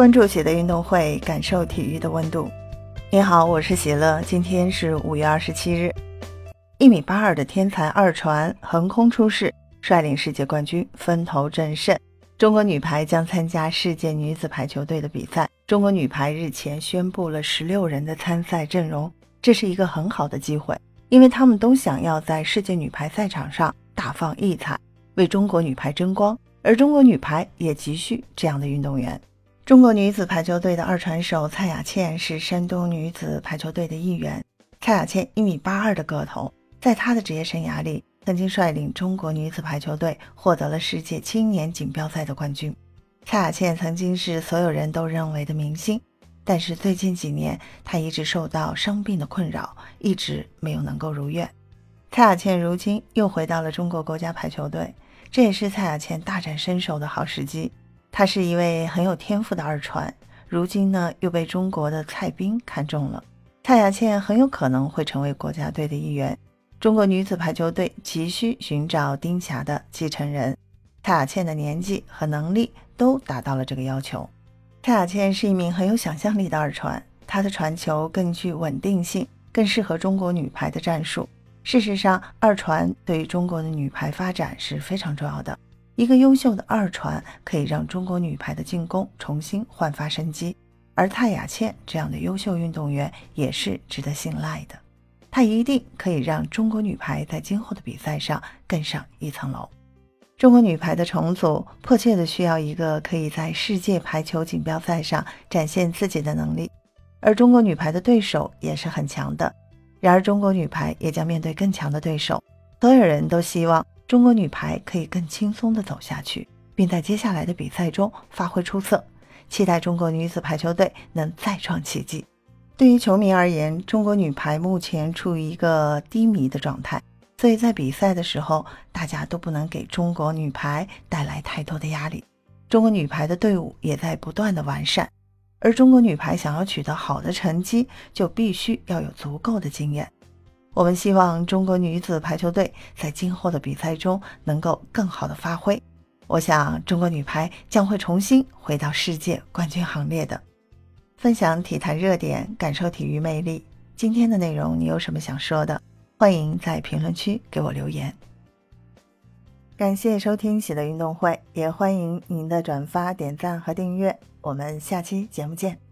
关注喜的运动会，感受体育的温度。你好，我是喜乐。今天是五月二十七日。一米八二的天才二传横空出世，率领世界冠军分头阵胜。中国女排将参加世界女子排球队的比赛。中国女排日前宣布了十六人的参赛阵容，这是一个很好的机会，因为他们都想要在世界女排赛场上大放异彩，为中国女排争光。而中国女排也急需这样的运动员。中国女子排球队的二传手蔡雅倩是山东女子排球队的一员。蔡雅倩一米八二的个头，在她的职业生涯里，曾经率领中国女子排球队获得了世界青年锦标赛的冠军。蔡雅倩曾经是所有人都认为的明星，但是最近几年她一直受到伤病的困扰，一直没有能够如愿。蔡雅倩如今又回到了中国国家排球队，这也是蔡雅倩大展身手的好时机。她是一位很有天赋的二传，如今呢又被中国的蔡斌看中了。蔡雅倩很有可能会成为国家队的一员。中国女子排球队急需寻找丁霞的继承人。蔡雅倩的年纪和能力都达到了这个要求。蔡雅倩是一名很有想象力的二传，她的传球更具稳定性，更适合中国女排的战术。事实上，二传对于中国的女排发展是非常重要的。一个优秀的二传可以让中国女排的进攻重新焕发生机，而蔡雅倩这样的优秀运动员也是值得信赖的，她一定可以让中国女排在今后的比赛上更上一层楼。中国女排的重组迫切的需要一个可以在世界排球锦标赛上展现自己的能力，而中国女排的对手也是很强的。然而，中国女排也将面对更强的对手，所有人都希望。中国女排可以更轻松地走下去，并在接下来的比赛中发挥出色。期待中国女子排球队能再创奇迹。对于球迷而言，中国女排目前处于一个低迷的状态，所以在比赛的时候，大家都不能给中国女排带来太多的压力。中国女排的队伍也在不断的完善，而中国女排想要取得好的成绩，就必须要有足够的经验。我们希望中国女子排球队在今后的比赛中能够更好的发挥。我想，中国女排将会重新回到世界冠军行列的。分享体坛热点，感受体育魅力。今天的内容你有什么想说的？欢迎在评论区给我留言。感谢收听喜乐运动会，也欢迎您的转发、点赞和订阅。我们下期节目见。